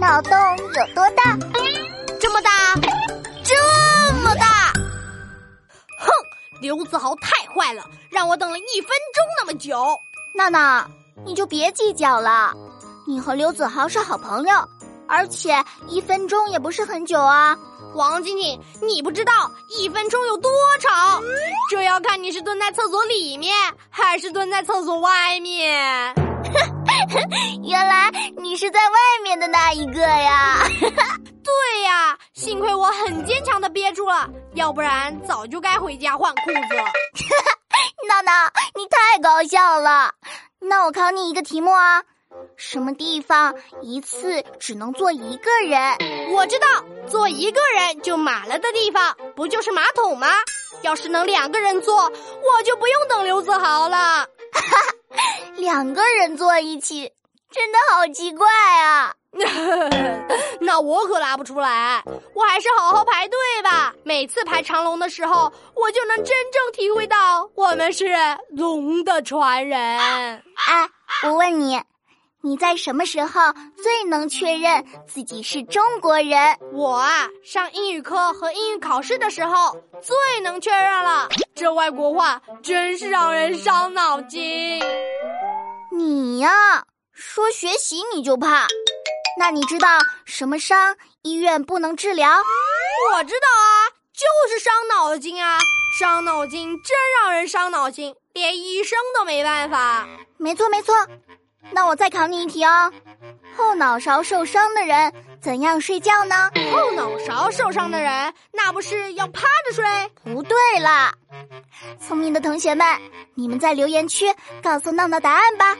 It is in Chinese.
脑洞有多大？这么大，这么大！哼，刘子豪太坏了，让我等了一分钟那么久。娜娜，你就别计较了，你和刘子豪是好朋友，而且一分钟也不是很久啊。王晶晶，你不知道一分钟有多长，这要看你是蹲在厕所里面还是蹲在厕所外面。原来你是在外面的那一个呀！对呀，幸亏我很坚强的憋住了，要不然早就该回家换裤子了。闹闹，你太搞笑了！那我考你一个题目啊，什么地方一次只能坐一个人？我知道，坐一个人就满了的地方，不就是马桶吗？要是能两个人坐，我就不用等刘子豪了。两个人坐一起，真的好奇怪啊！那我可拉不出来，我还是好好排队吧。每次排长龙的时候，我就能真正体会到我们是龙的传人。哎，我问你，你在什么时候最能确认自己是中国人？我啊，上英语课和英语考试的时候最能确认了。这外国话真是让人伤脑筋。你呀，说学习你就怕。那你知道什么伤医院不能治疗？我知道啊，就是伤脑筋啊！伤脑筋真让人伤脑筋，连医生都没办法。没错没错，那我再考你一题哦。后脑勺受伤的人怎样睡觉呢？后脑勺受伤的人，那不是要趴着睡？不对啦！聪明的同学们，你们在留言区告诉闹闹答案吧。